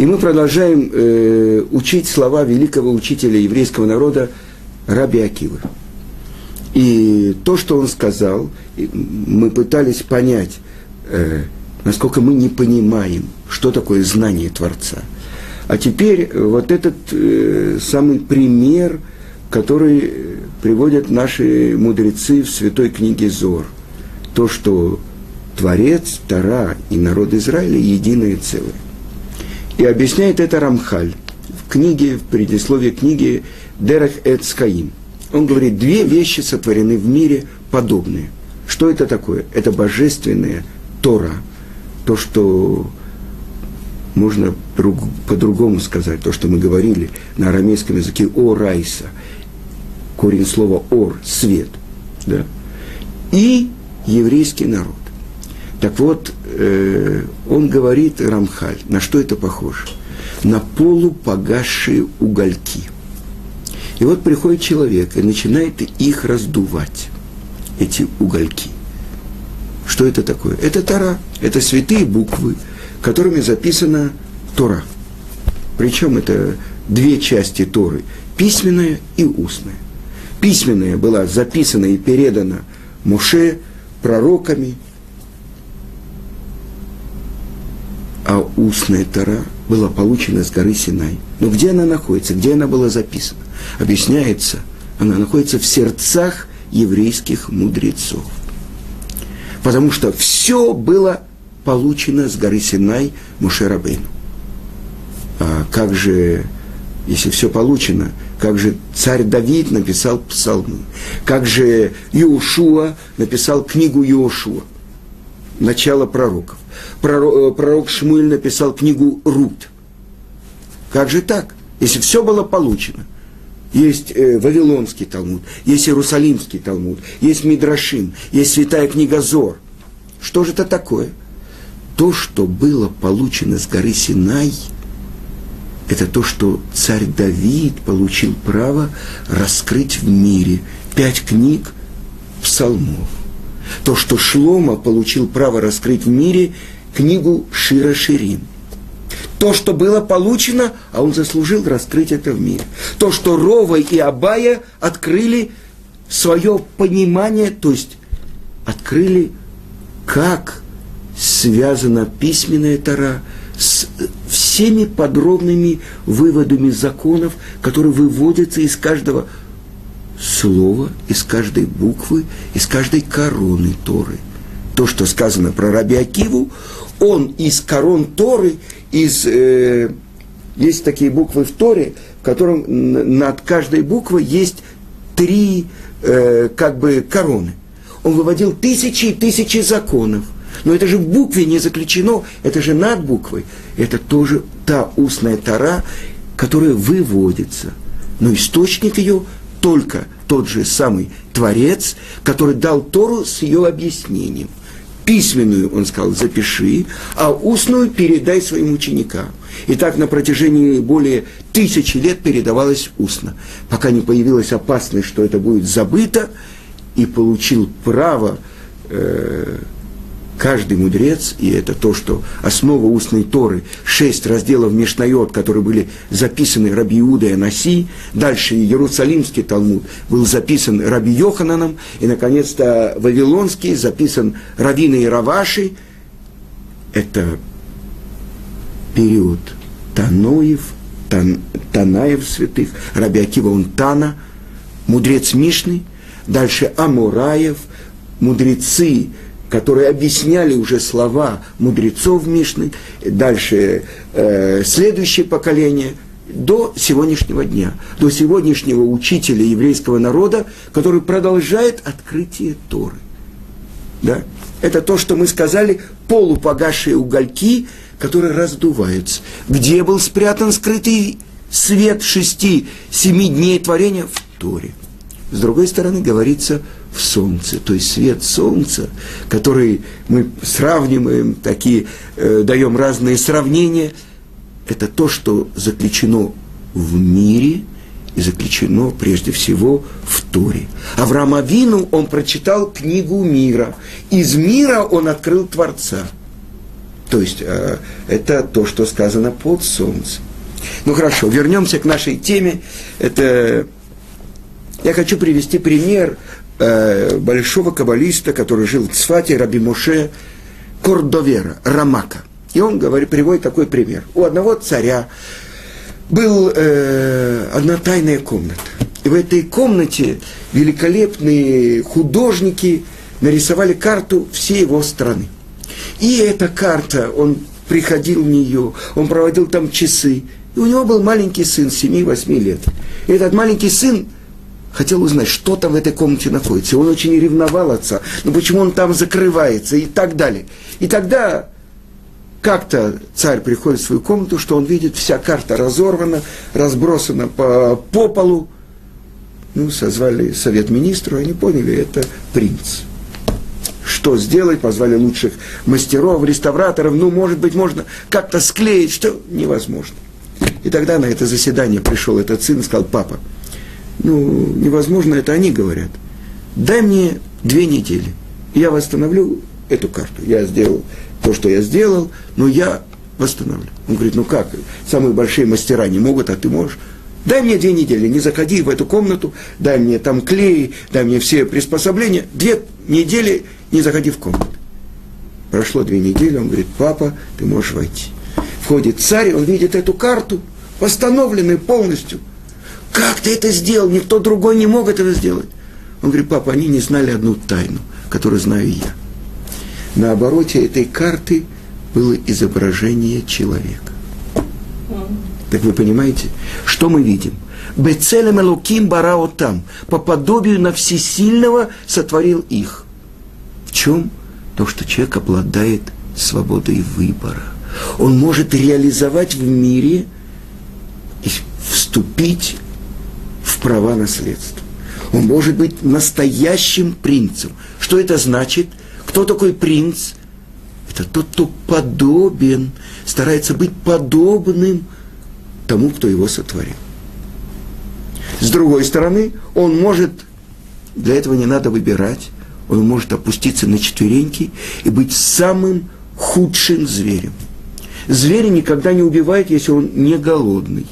И мы продолжаем э, учить слова великого учителя еврейского народа Раби Акивы. И то, что он сказал, мы пытались понять, э, насколько мы не понимаем, что такое знание Творца. А теперь вот этот э, самый пример, который приводят наши мудрецы в святой книге Зор. То, что Творец, Тара и народ Израиля единое целое. И объясняет это Рамхаль в книге, в предисловии книги Дерех Эцкаим. Он говорит, две вещи сотворены в мире подобные. Что это такое? Это божественная Тора, то, что можно по-другому сказать, то, что мы говорили на арамейском языке «о райса», корень слова «ор» – свет, да? и еврейский народ. Так вот, э, он говорит, Рамхаль, на что это похоже? На полупогасшие угольки. И вот приходит человек и начинает их раздувать, эти угольки. Что это такое? Это Тора, это святые буквы, которыми записана Тора. Причем это две части Торы, письменная и устная. Письменная была записана и передана Муше пророками, а устная Тора была получена с горы Синай. Но где она находится, где она была записана? Объясняется, она находится в сердцах еврейских мудрецов. Потому что все было получено с горы Синай Мушерабейну. А как же, если все получено, как же царь Давид написал псалмы, как же Иошуа написал книгу Иошуа, начало пророков. Пророк, э, пророк Шмуэль написал книгу Рут. Как же так, если все было получено? Есть э, Вавилонский Талмуд, есть Иерусалимский Талмуд, есть Мидрашим, есть Святая книга Зор. Что же это такое? То, что было получено с горы Синай, это то, что царь Давид получил право раскрыть в мире пять книг псалмов. То, что Шлома получил право раскрыть в мире книгу Шира Ширин. То, что было получено, а он заслужил раскрыть это в мире. То, что Рова и Абая открыли свое понимание, то есть открыли, как связана письменная Тара с всеми подробными выводами законов, которые выводятся из каждого слова, из каждой буквы, из каждой короны Торы. То, что сказано про Раби Акиву, он из корон Торы, из, э, есть такие буквы в Торе, в котором над каждой буквой есть три э, как бы короны. Он выводил тысячи и тысячи законов – но это же в букве не заключено, это же над буквой. Это тоже та устная тара, которая выводится. Но источник ее только тот же самый Творец, который дал Тору с ее объяснением. Письменную, он сказал, запиши, а устную передай своим ученикам. И так на протяжении более тысячи лет передавалось устно, пока не появилась опасность, что это будет забыто, и получил право э, каждый мудрец, и это то, что основа устной Торы, шесть разделов Мишнайот, которые были записаны Раби Иуда и Анаси, дальше Иерусалимский Талмуд был записан Раби Йохананом, и, наконец-то, Вавилонский записан Равиной и Раваши. Это период Таноев, Тан, Танаев святых, Раби Акива он Тана, мудрец Мишны, дальше Амураев, мудрецы которые объясняли уже слова мудрецов Мишны, дальше э, следующее поколение, до сегодняшнего дня, до сегодняшнего учителя еврейского народа, который продолжает открытие Торы. Да? Это то, что мы сказали, полупогасшие угольки, которые раздуваются. Где был спрятан скрытый свет шести-семи дней творения? В Торе. С другой стороны, говорится в солнце, то есть свет солнца, который мы сравниваем, такие, э, даем разные сравнения, это то, что заключено в мире и заключено прежде всего в Торе. Авраам Авину он прочитал книгу мира. Из мира он открыл Творца. То есть э, это то, что сказано под солнцем. Ну хорошо, вернемся к нашей теме. Это я хочу привести пример э, большого каббалиста, который жил в Цфате, Раби Моше Кордовера, Рамака. И он говорит, приводит такой пример. У одного царя был э, одна тайная комната. И в этой комнате великолепные художники нарисовали карту всей его страны. И эта карта, он приходил в нее, он проводил там часы. И у него был маленький сын, 7-8 лет. И этот маленький сын хотел узнать, что там в этой комнате находится. Он очень ревновал отца, ну почему он там закрывается и так далее. И тогда как-то царь приходит в свою комнату, что он видит, вся карта разорвана, разбросана по, по полу. Ну, созвали совет министру, они поняли, это принц. Что сделать? Позвали лучших мастеров, реставраторов. Ну, может быть, можно как-то склеить, что невозможно. И тогда на это заседание пришел этот сын и сказал, папа, ну, невозможно, это они говорят. Дай мне две недели, я восстановлю эту карту. Я сделал то, что я сделал, но я восстановлю. Он говорит, ну как, самые большие мастера не могут, а ты можешь. Дай мне две недели, не заходи в эту комнату, дай мне там клей, дай мне все приспособления. Две недели не заходи в комнату. Прошло две недели, он говорит, папа, ты можешь войти. Входит царь, он видит эту карту, восстановленную полностью. Как ты это сделал? Никто другой не мог этого сделать. Он говорит, папа, они не знали одну тайну, которую знаю я. На обороте этой карты было изображение человека. Так вы понимаете, что мы видим? Бецелем Элуким барао там, по подобию на всесильного сотворил их. В чем? То, что человек обладает свободой выбора. Он может реализовать в мире и вступить права наследства. Он может быть настоящим принцем. Что это значит? Кто такой принц? Это тот, кто подобен, старается быть подобным тому, кто его сотворил. С другой стороны, он может, для этого не надо выбирать, он может опуститься на четвереньки и быть самым худшим зверем. Зверь никогда не убивает, если он не голодный.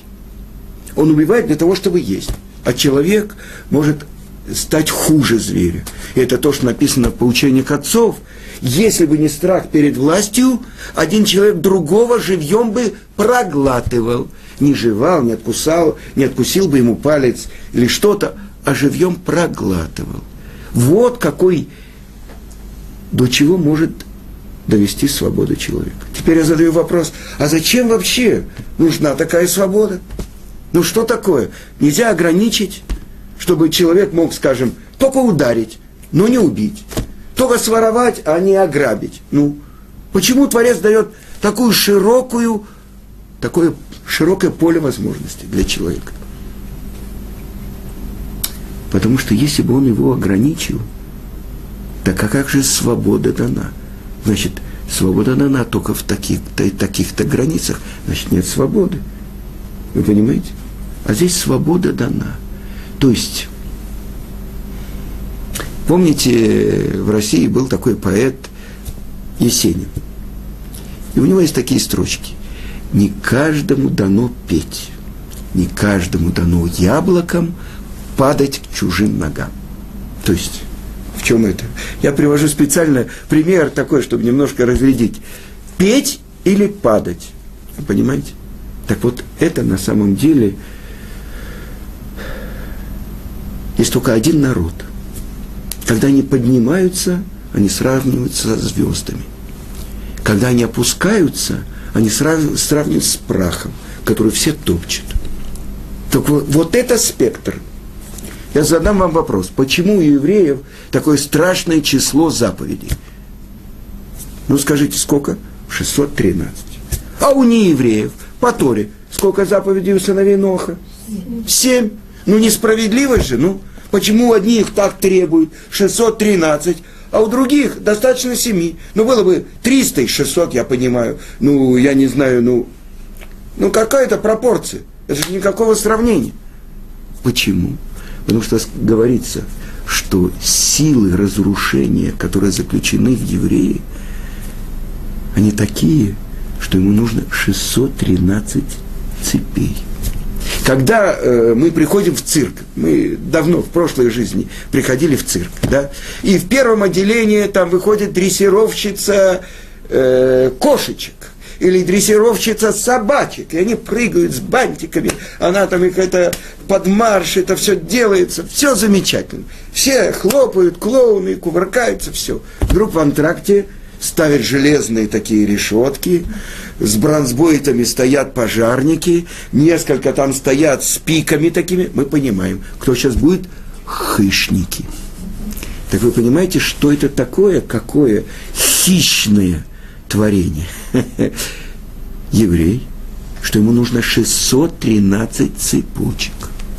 Он убивает для того, чтобы есть. А человек может стать хуже зверя. И это то, что написано в поучениях отцов. Если бы не страх перед властью, один человек другого живьем бы проглатывал. Не жевал, не откусал, не откусил бы ему палец или что-то, а живьем проглатывал. Вот какой, до чего может довести свобода человека. Теперь я задаю вопрос, а зачем вообще нужна такая свобода? Ну что такое? Нельзя ограничить чтобы человек мог, скажем, только ударить, но не убить, только своровать, а не ограбить. Ну, почему Творец дает такую широкую, такое широкое поле возможностей для человека? Потому что если бы он его ограничил, так а как же свобода дана? Значит, свобода дана только в таких-то таких-то границах, значит, нет свободы. Вы понимаете? А здесь свобода дана – то есть, помните, в России был такой поэт Есенин. И у него есть такие строчки. Не каждому дано петь, не каждому дано яблоком падать к чужим ногам. То есть, в чем это? Я привожу специально пример такой, чтобы немножко разрядить. Петь или падать. Понимаете? Так вот, это на самом деле – есть только один народ. Когда они поднимаются, они сравниваются со звездами. Когда они опускаются, они сравниваются с прахом, который все топчут. Так вот, вот это спектр. Я задам вам вопрос, почему у евреев такое страшное число заповедей? Ну скажите, сколько? 613. А у неевреев по Торе сколько заповедей у сыновей Ноха? Семь. Ну несправедливо же, ну. Почему у одних так требуют 613, а у других достаточно 7? Ну, было бы 300 и 600, я понимаю. Ну, я не знаю, ну, ну какая-то пропорция. Это же никакого сравнения. Почему? Потому что говорится, что силы разрушения, которые заключены в евреи, они такие, что ему нужно 613 цепей. Когда э, мы приходим в цирк, мы давно, в прошлой жизни, приходили в цирк, да, и в первом отделении там выходит дрессировщица э, кошечек – или дрессировщица собачек, и они прыгают с бантиками, она там их это под марш, это все делается, все замечательно. Все хлопают, клоуны, кувыркаются, все. Вдруг в антракте ставят железные такие решетки, с бронзбойтами стоят пожарники, несколько там стоят с пиками такими. Мы понимаем, кто сейчас будет? Хищники. Так вы понимаете, что это такое, какое хищное творение. Еврей, что ему нужно 613 цепочек,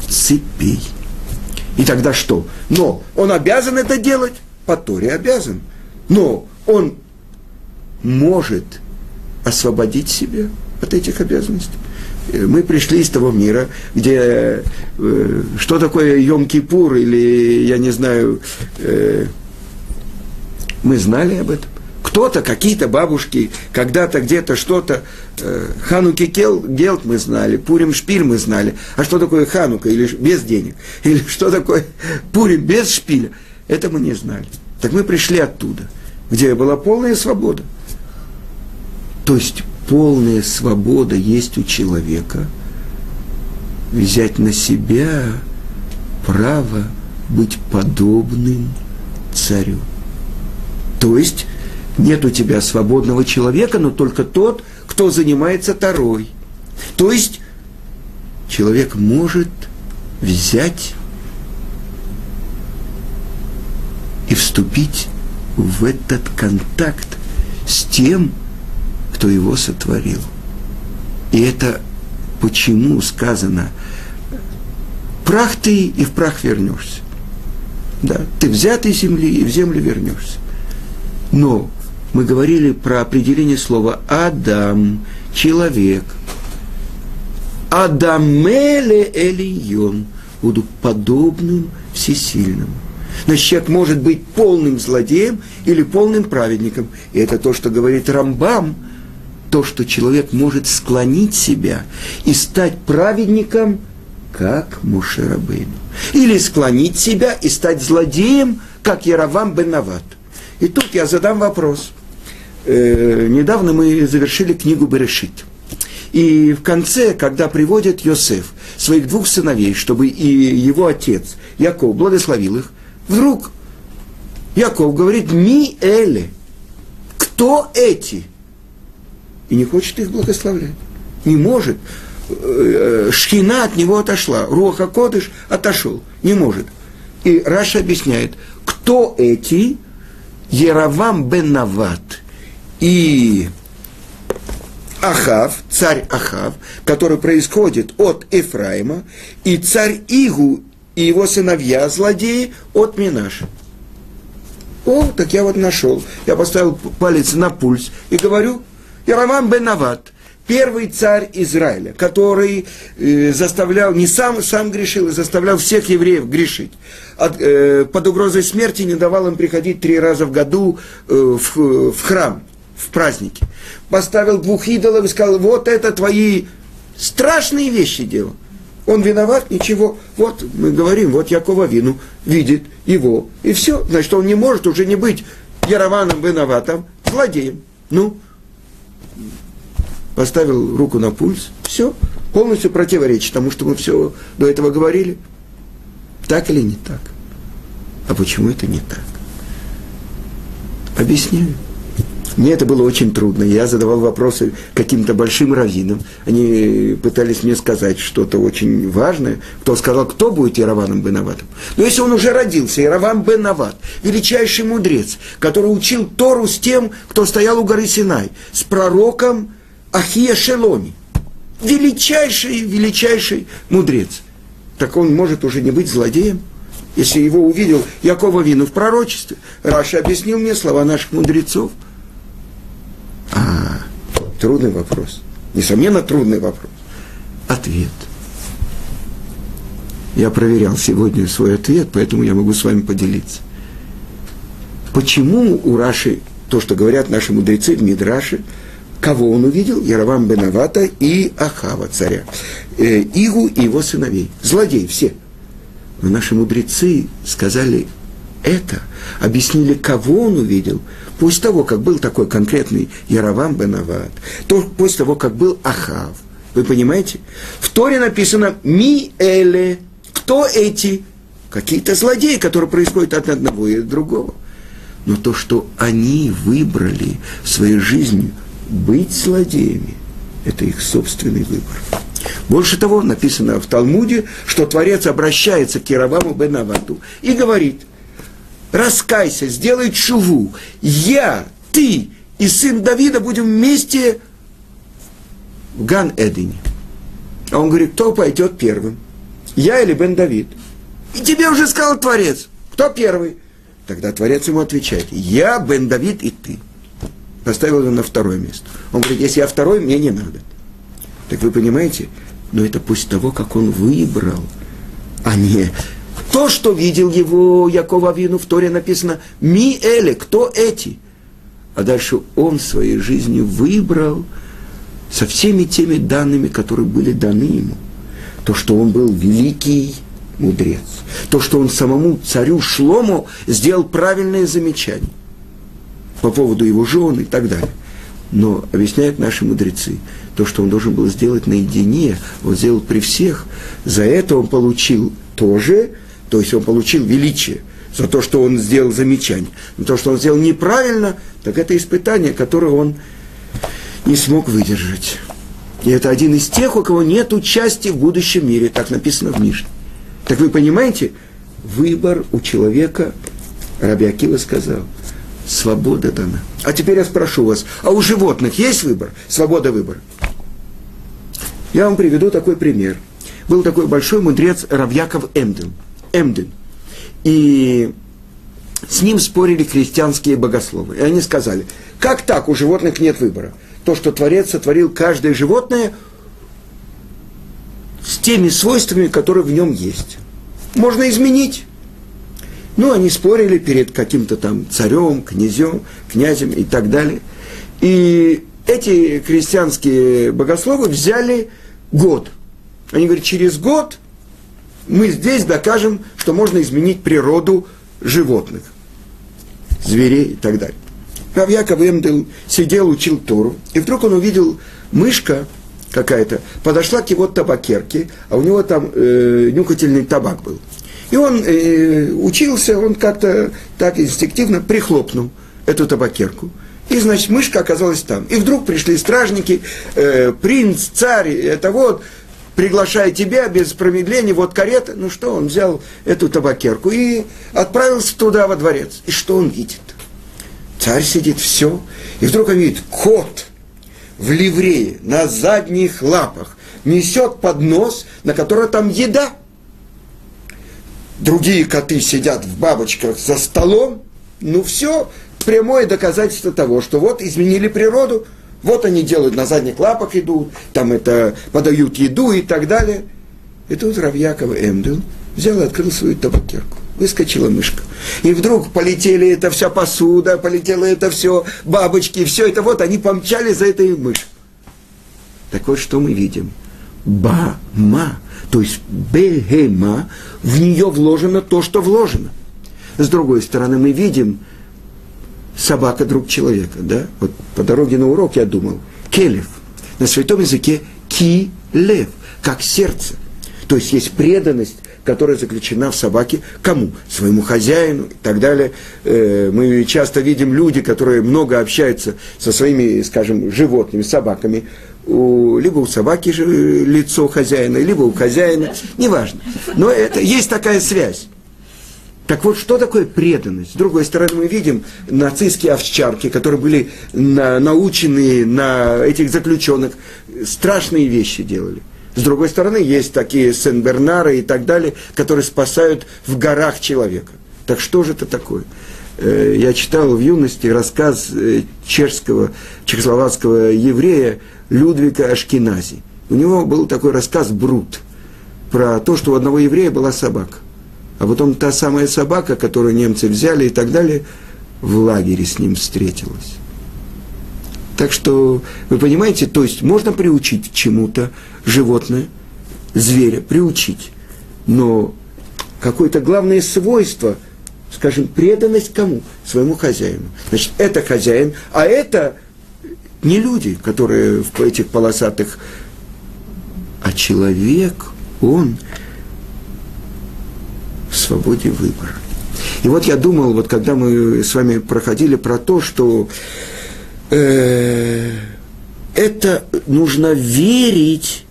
цепей. И тогда что? Но он обязан это делать, по Торе обязан. Но он может освободить себя от этих обязанностей. Мы пришли из того мира, где э, что такое Йом-Кипур или, я не знаю, э, мы знали об этом. Кто-то, какие-то бабушки, когда-то где-то что-то, э, Хануки Кел, Гелт мы знали, Пурим Шпиль мы знали. А что такое Ханука или без денег? Или что такое Пурим без шпиля? Это мы не знали. Так мы пришли оттуда, где была полная свобода. То есть полная свобода есть у человека взять на себя право быть подобным царю. То есть нет у тебя свободного человека, но только тот, кто занимается Тарой. То есть человек может взять и вступить в этот контакт с тем, кто его сотворил. И это почему сказано, прах ты и в прах вернешься. Да, ты взятый земли и в землю вернешься. Но мы говорили про определение слова Адам, человек. Адамеле Элион, буду подобным всесильным. Значит, человек может быть полным злодеем или полным праведником. И это то, что говорит Рамбам, то, что человек может склонить себя и стать праведником, как Мушерабейну. Или склонить себя и стать злодеем, как Яровам бен. И тут я задам вопрос – э, недавно мы завершили книгу Берешит. И в конце, когда приводит Йосеф своих двух сыновей, чтобы и его отец Яков благословил их, вдруг Яков говорит, ми эле, кто эти? И не хочет их благословлять. Не может. Э, шхина от него отошла. Руха Кодыш отошел. Не может. И Раша объясняет, кто эти? Яровам бен Нават – и Ахав, царь Ахав, который происходит от Ефраима, и царь Игу и его сыновья, злодеи, от Минаша. О, так я вот нашел. Я поставил палец на пульс и говорю, Яровам бен Нават, первый царь Израиля, который э, заставлял, не сам, сам грешил, а заставлял всех евреев грешить. От, э, под угрозой смерти не давал им приходить три раза в году э, в, в храм в празднике. Поставил двух идолов и сказал, вот это твои страшные вещи делал. Он виноват, ничего. Вот мы говорим, вот Якова Вину видит его. И все. Значит, он не может уже не быть Ярованом виноватым, злодеем. Ну, поставил руку на пульс, все, полностью противоречит тому, что мы все до этого говорили. Так или не так? А почему это не так? Объясняю. Мне это было очень трудно. Я задавал вопросы каким-то большим раввинам. Они пытались мне сказать что-то очень важное. Кто сказал, кто будет Ярованом Бенаватом? Но если он уже родился, Ярован Бенават, величайший мудрец, который учил Тору с тем, кто стоял у горы Синай, с пророком Ахия Шелони. Величайший, величайший мудрец. Так он может уже не быть злодеем? Если его увидел Якова Вину в пророчестве, Раша объяснил мне слова наших мудрецов – а, трудный вопрос. Несомненно, трудный вопрос. Ответ. Я проверял сегодня свой ответ, поэтому я могу с вами поделиться. Почему у Раши то, что говорят наши мудрецы в Мидраше, кого он увидел? Яровам Бенавата и Ахава, царя. Э, Игу и его сыновей. Злодеи все. Но наши мудрецы сказали это, объяснили, кого он увидел, после того, как был такой конкретный Яровам Бенават, то после того, как был Ахав. Вы понимаете? В Торе написано «Ми эле». Кто эти? Какие-то злодеи, которые происходят от одного и от другого. Но то, что они выбрали своей жизни быть злодеями, это их собственный выбор. Больше того, написано в Талмуде, что Творец обращается к Яроваму бен Авату и говорит, раскайся, сделай чуву, я, ты и сын Давида будем вместе в Ган-Эдене. А он говорит, кто пойдет первым? Я или Бен Давид? И тебе уже сказал Творец. Кто первый? Тогда Творец ему отвечает, я, Бен Давид и ты. Поставил его на второе место. Он говорит, если я второй, мне не надо. Так вы понимаете? Но это после того, как он выбрал, а не то, что видел его Якова Вину в Торе написано «Ми эле», кто эти? А дальше он своей жизни выбрал со всеми теми данными, которые были даны ему. То, что он был великий мудрец. То, что он самому царю Шлому сделал правильное замечание по поводу его жены и так далее. Но объясняют наши мудрецы, то, что он должен был сделать наедине, он сделал при всех, за это он получил тоже, то есть он получил величие, за то, что он сделал замечание. Но то, что он сделал неправильно, так это испытание, которое он не смог выдержать. И это один из тех, у кого нет участия в будущем мире, так написано в Мишне. Так вы понимаете, выбор у человека, Раби Акива сказал, свобода дана. А теперь я спрошу вас, а у животных есть выбор, свобода выбора? Я вам приведу такой пример. Был такой большой мудрец Равьяков Эмден. Эмден. И с ним спорили христианские богословы. И они сказали, как так, у животных нет выбора? То, что Творец сотворил каждое животное с теми свойствами, которые в нем есть. Можно изменить. Ну, они спорили перед каким-то там царем, князем, князем и так далее. И эти крестьянские богословы взяли год. Они говорят, через год мы здесь докажем, что можно изменить природу животных, зверей и так далее. Рав Яков Эмдел сидел, учил Тору, и вдруг он увидел мышка какая-то, подошла к его табакерке, а у него там э, нюхательный табак был. И он э, учился, он как-то так инстинктивно прихлопнул эту табакерку. И, значит, мышка оказалась там. И вдруг пришли стражники, э, принц, царь, это вот, приглашая тебя без промедления, вот карета. Ну что, он взял эту табакерку и отправился туда, во дворец. И что он видит? Царь сидит, все. И вдруг он видит, кот в ливрее, на задних лапах, несет поднос, на котором там еда. Другие коты сидят в бабочках за столом. Ну все, прямое доказательство того, что вот изменили природу, вот они делают на задних лапах идут, там это подают еду и так далее. И тут Равьяков Эмдел взял и открыл свою табакерку. Выскочила мышка. И вдруг полетели это вся посуда, полетело это все, бабочки, все это вот, они помчали за этой мышью. Так вот, что мы видим? Ба-ма, то есть бегема, в нее вложено то, что вложено. С другой стороны, мы видим, собака друг человека, да? Вот по дороге на урок я думал, келев, на святом языке ки-лев, как сердце. То есть есть преданность, которая заключена в собаке кому? Своему хозяину и так далее. Э, мы часто видим люди, которые много общаются со своими, скажем, животными, собаками. У, либо у собаки же лицо хозяина, либо у хозяина, неважно. Но это, есть такая связь. Так вот, что такое преданность? С другой стороны, мы видим нацистские овчарки, которые были на, научены на этих заключенных, страшные вещи делали. С другой стороны, есть такие Сен-Бернары и так далее, которые спасают в горах человека. Так что же это такое? Э, я читал в юности рассказ э, чешского, чехословацкого еврея Людвига Ашкинази. У него был такой рассказ «Брут» про то, что у одного еврея была собака. А потом та самая собака, которую немцы взяли и так далее, в лагере с ним встретилась. Так что, вы понимаете, то есть можно приучить чему-то животное, зверя, приучить. Но какое-то главное свойство, скажем, преданность кому? Своему хозяину. Значит, это хозяин, а это не люди, которые в этих полосатых, а человек, он в свободе выбора. И вот я думал, вот когда мы с вами проходили про то, что э, это нужно верить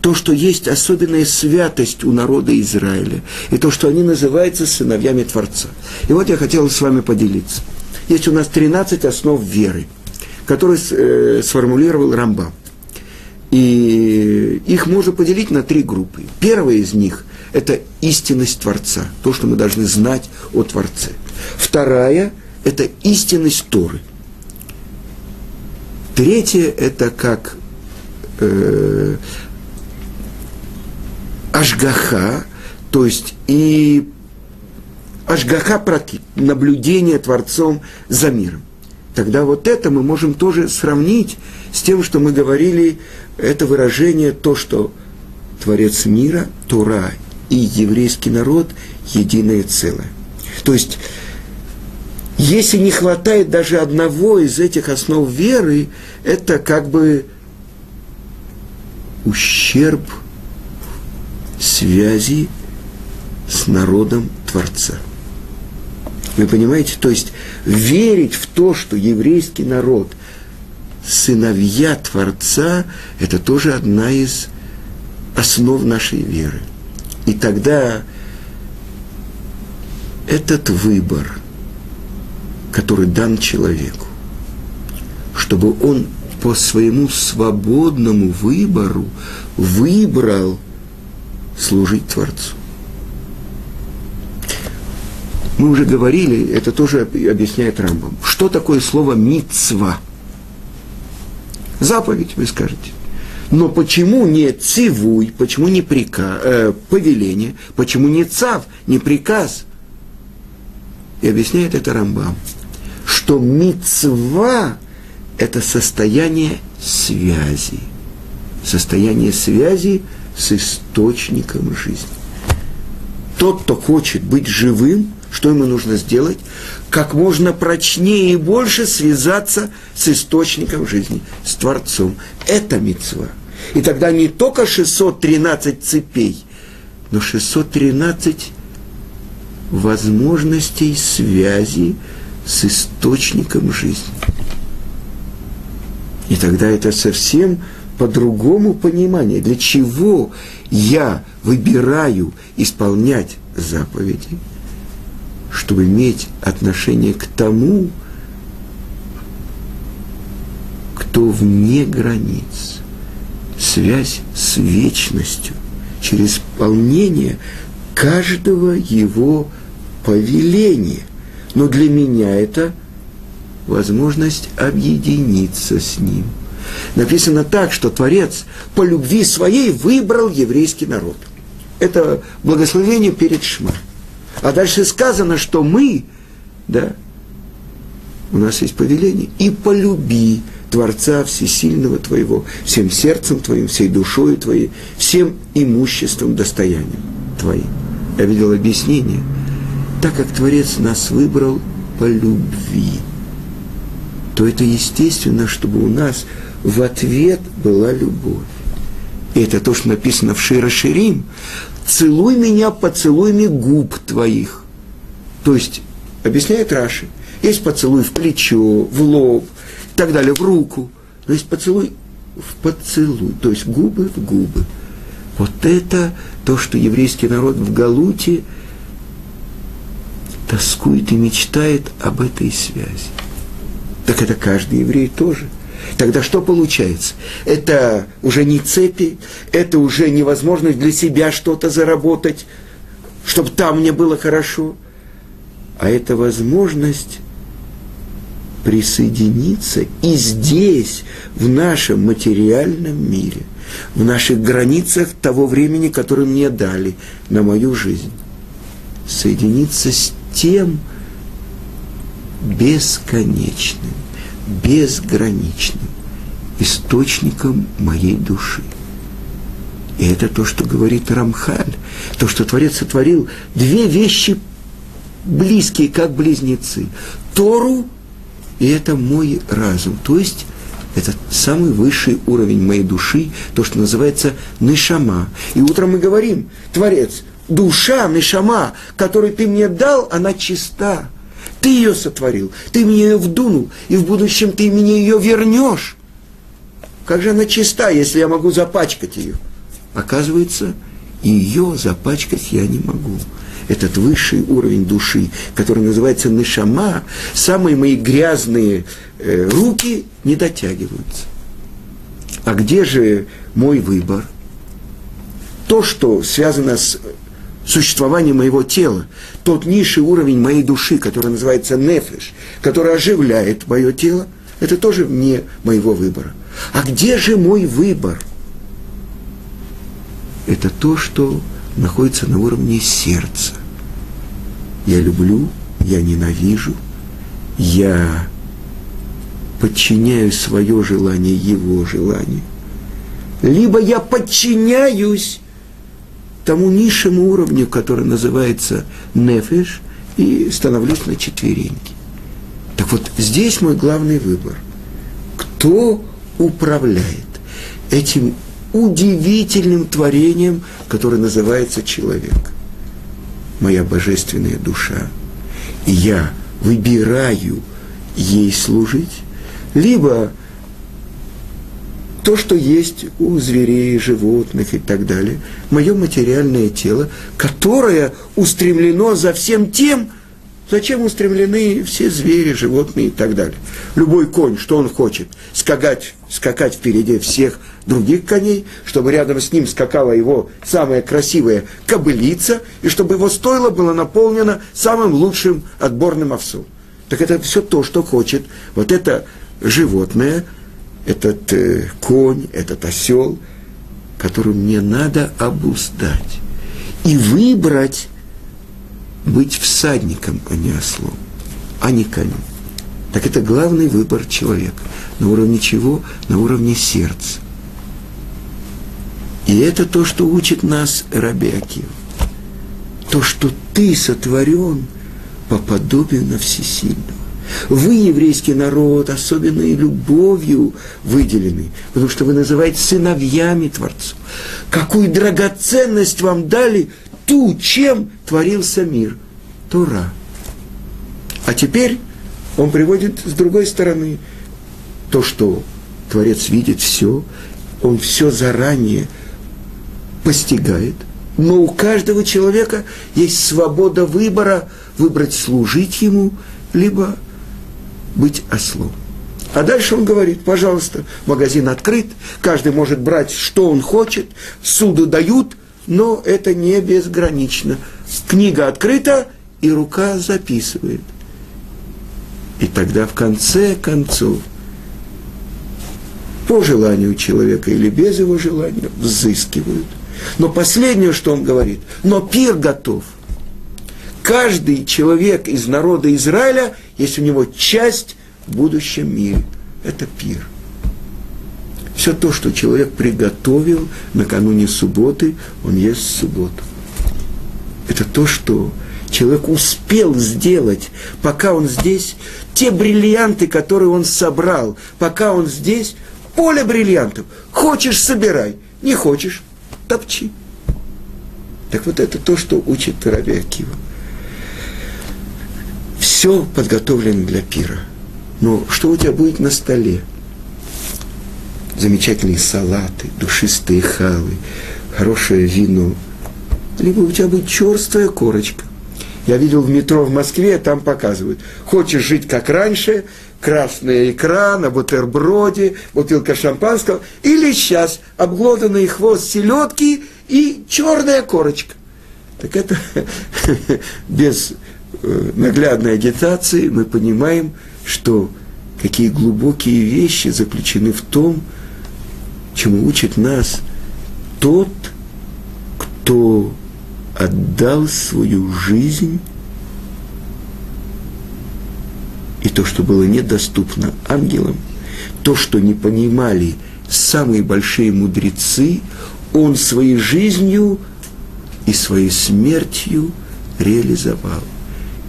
то, что есть особенная святость у народа Израиля, и то, что они называются сыновьями Творца. И вот я хотел с вами поделиться. Есть у нас 13 основ веры, которые э, сформулировал Рамбам. И их можно поделить на три группы. Первая из них – это истинность Творца, то, что мы должны знать о Творце. Вторая – это истинность Торы. Третье – это как э, Ашгаха, то есть и Ашгаха прати, наблюдение Творцом за миром. Тогда вот это мы можем тоже сравнить с тем, что мы говорили, это выражение, то, что Творец мира, Тура и еврейский народ – единое целое. То есть, если не хватает даже одного из этих основ веры, это как бы ущерб – связи с народом Творца. Вы понимаете? То есть верить в то, что еврейский народ сыновья Творца, это тоже одна из основ нашей веры. И тогда этот выбор, который дан человеку, чтобы он по своему свободному выбору выбрал – служить Творцу. Мы уже говорили, это тоже объясняет Рамбам. Что такое слово «мицва»? Заповедь, вы скажете. Но почему не цивуй, почему не приказ, э, повеление, почему не цав, не приказ? И объясняет это Рамбам, что мицва – это состояние связи. Состояние связи – с источником жизни. Тот, кто хочет быть живым, что ему нужно сделать? Как можно прочнее и больше связаться с источником жизни, с Творцом. Это мецва. И тогда не только 613 цепей, но 613 возможностей связи с источником жизни. И тогда это совсем по-другому понимание, для чего я выбираю исполнять заповеди, чтобы иметь отношение к тому, кто вне границ, связь с вечностью, через исполнение каждого его повеления. Но для меня это возможность объединиться с ним – написано так, что Творец по любви своей выбрал еврейский народ. Это благословение перед Шма. А дальше сказано, что мы, да, у нас есть повеление, и полюби Творца Всесильного Твоего, всем сердцем Твоим, всей душой Твоей, всем имуществом, достоянием Твоим. Я видел объяснение. Так как Творец нас выбрал по любви, то это естественно, чтобы у нас в ответ была любовь. И это то, что написано в Широширим. «Целуй меня поцелуями губ твоих». То есть, объясняет Раши, есть поцелуй в плечо, в лоб, и так далее, в руку. Но есть поцелуй в поцелуй, то есть губы в губы. Вот это то, что еврейский народ в Галуте тоскует и мечтает об этой связи. Так это каждый еврей тоже – Тогда что получается? Это уже не цепи, это уже невозможность для себя что-то заработать, чтобы там мне было хорошо, а это возможность присоединиться и здесь, в нашем материальном мире, в наших границах того времени, которое мне дали на мою жизнь, соединиться с тем, бесконечным, безграничным источником моей души. И это то, что говорит Рамхаль, то, что Творец сотворил, две вещи близкие, как близнецы. Тору и это мой разум. То есть это самый высший уровень моей души, то, что называется нишама. И утром мы говорим, Творец, душа, нишама, которую ты мне дал, она чиста. Ты ее сотворил, ты мне ее вдунул, и в будущем ты мне ее вернешь. Как же она чиста, если я могу запачкать ее? Оказывается, ее запачкать я не могу. Этот высший уровень души, который называется нишама, самые мои грязные э, руки не дотягиваются. А где же мой выбор? То, что связано с существованием моего тела, тот низший уровень моей души, который называется нефиш, который оживляет мое тело, это тоже вне моего выбора. А где же мой выбор? Это то, что находится на уровне сердца. Я люблю, я ненавижу, я подчиняю свое желание его желанию. Либо я подчиняюсь тому низшему уровню, который называется нефиш, и становлюсь на четвереньки. Так вот, здесь мой главный выбор. Кто управляет этим удивительным творением, которое называется человек? Моя божественная душа. И я выбираю ей служить, либо то, что есть у зверей, животных и так далее, мое материальное тело, которое устремлено за всем тем, зачем устремлены все звери, животные и так далее. Любой конь, что он хочет? Скакать, скакать впереди всех других коней, чтобы рядом с ним скакала его самая красивая кобылица, и чтобы его стойло было наполнено самым лучшим отборным овсом. Так это все то, что хочет вот это животное – этот э, конь, этот осел, который мне надо обуздать и выбрать быть всадником, а не ослом, а не конем. Так это главный выбор человека. На уровне чего? На уровне сердца. И это то, что учит нас Раби Акив. То, что ты сотворен по подобию на всесильного. Вы, еврейский народ, особенной любовью выделены, потому что вы называете сыновьями Творцу. Какую драгоценность вам дали ту, чем творился мир. Тора. А теперь он приводит с другой стороны то, что Творец видит все, он все заранее постигает, но у каждого человека есть свобода выбора, выбрать служить ему, либо быть ослом. А дальше он говорит, пожалуйста, магазин открыт, каждый может брать, что он хочет, суду дают, но это не безгранично. Книга открыта, и рука записывает. И тогда в конце концов, по желанию человека или без его желания, взыскивают. Но последнее, что он говорит, но пир готов – каждый человек из народа Израиля есть у него часть в будущем мире. Это пир. Все то, что человек приготовил накануне субботы, он ест в субботу. Это то, что человек успел сделать, пока он здесь, те бриллианты, которые он собрал, пока он здесь, поле бриллиантов. Хочешь – собирай, не хочешь – топчи. Так вот это то, что учит Раби Акива все подготовлено для пира. Но что у тебя будет на столе? Замечательные салаты, душистые халы, хорошее вино. Либо у тебя будет черствая корочка. Я видел в метро в Москве, там показывают. Хочешь жить как раньше, красная икра на бутерброде, бутылка шампанского, или сейчас обглоданный хвост селедки и черная корочка. Так это без наглядной агитации мы понимаем, что какие глубокие вещи заключены в том, чему учит нас тот, кто отдал свою жизнь и то, что было недоступно ангелам, то, что не понимали самые большие мудрецы, он своей жизнью и своей смертью реализовал.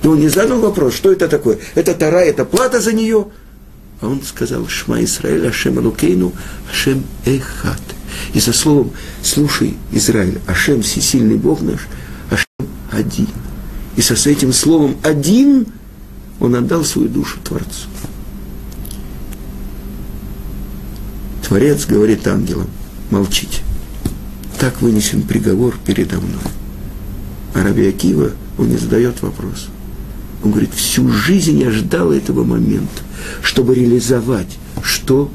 И он не задал вопрос, что это такое? Это Тара, это плата за нее? А он сказал, Шма Исраэль, Ашем Алукейну, Ашем Эхат. И со словом, слушай, Израиль, Ашем всесильный Бог наш, Ашем один. И со с этим словом один он отдал свою душу Творцу. Творец говорит ангелам, молчите. Так вынесен приговор передо мной. А Раби Акива, он не задает вопрос. Он говорит, всю жизнь я ждал этого момента, чтобы реализовать, что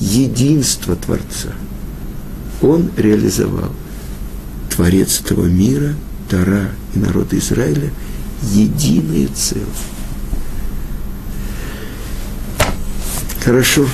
единство Творца. Он реализовал. Творец этого мира, Тара и народ Израиля – единое целое. Хорошо.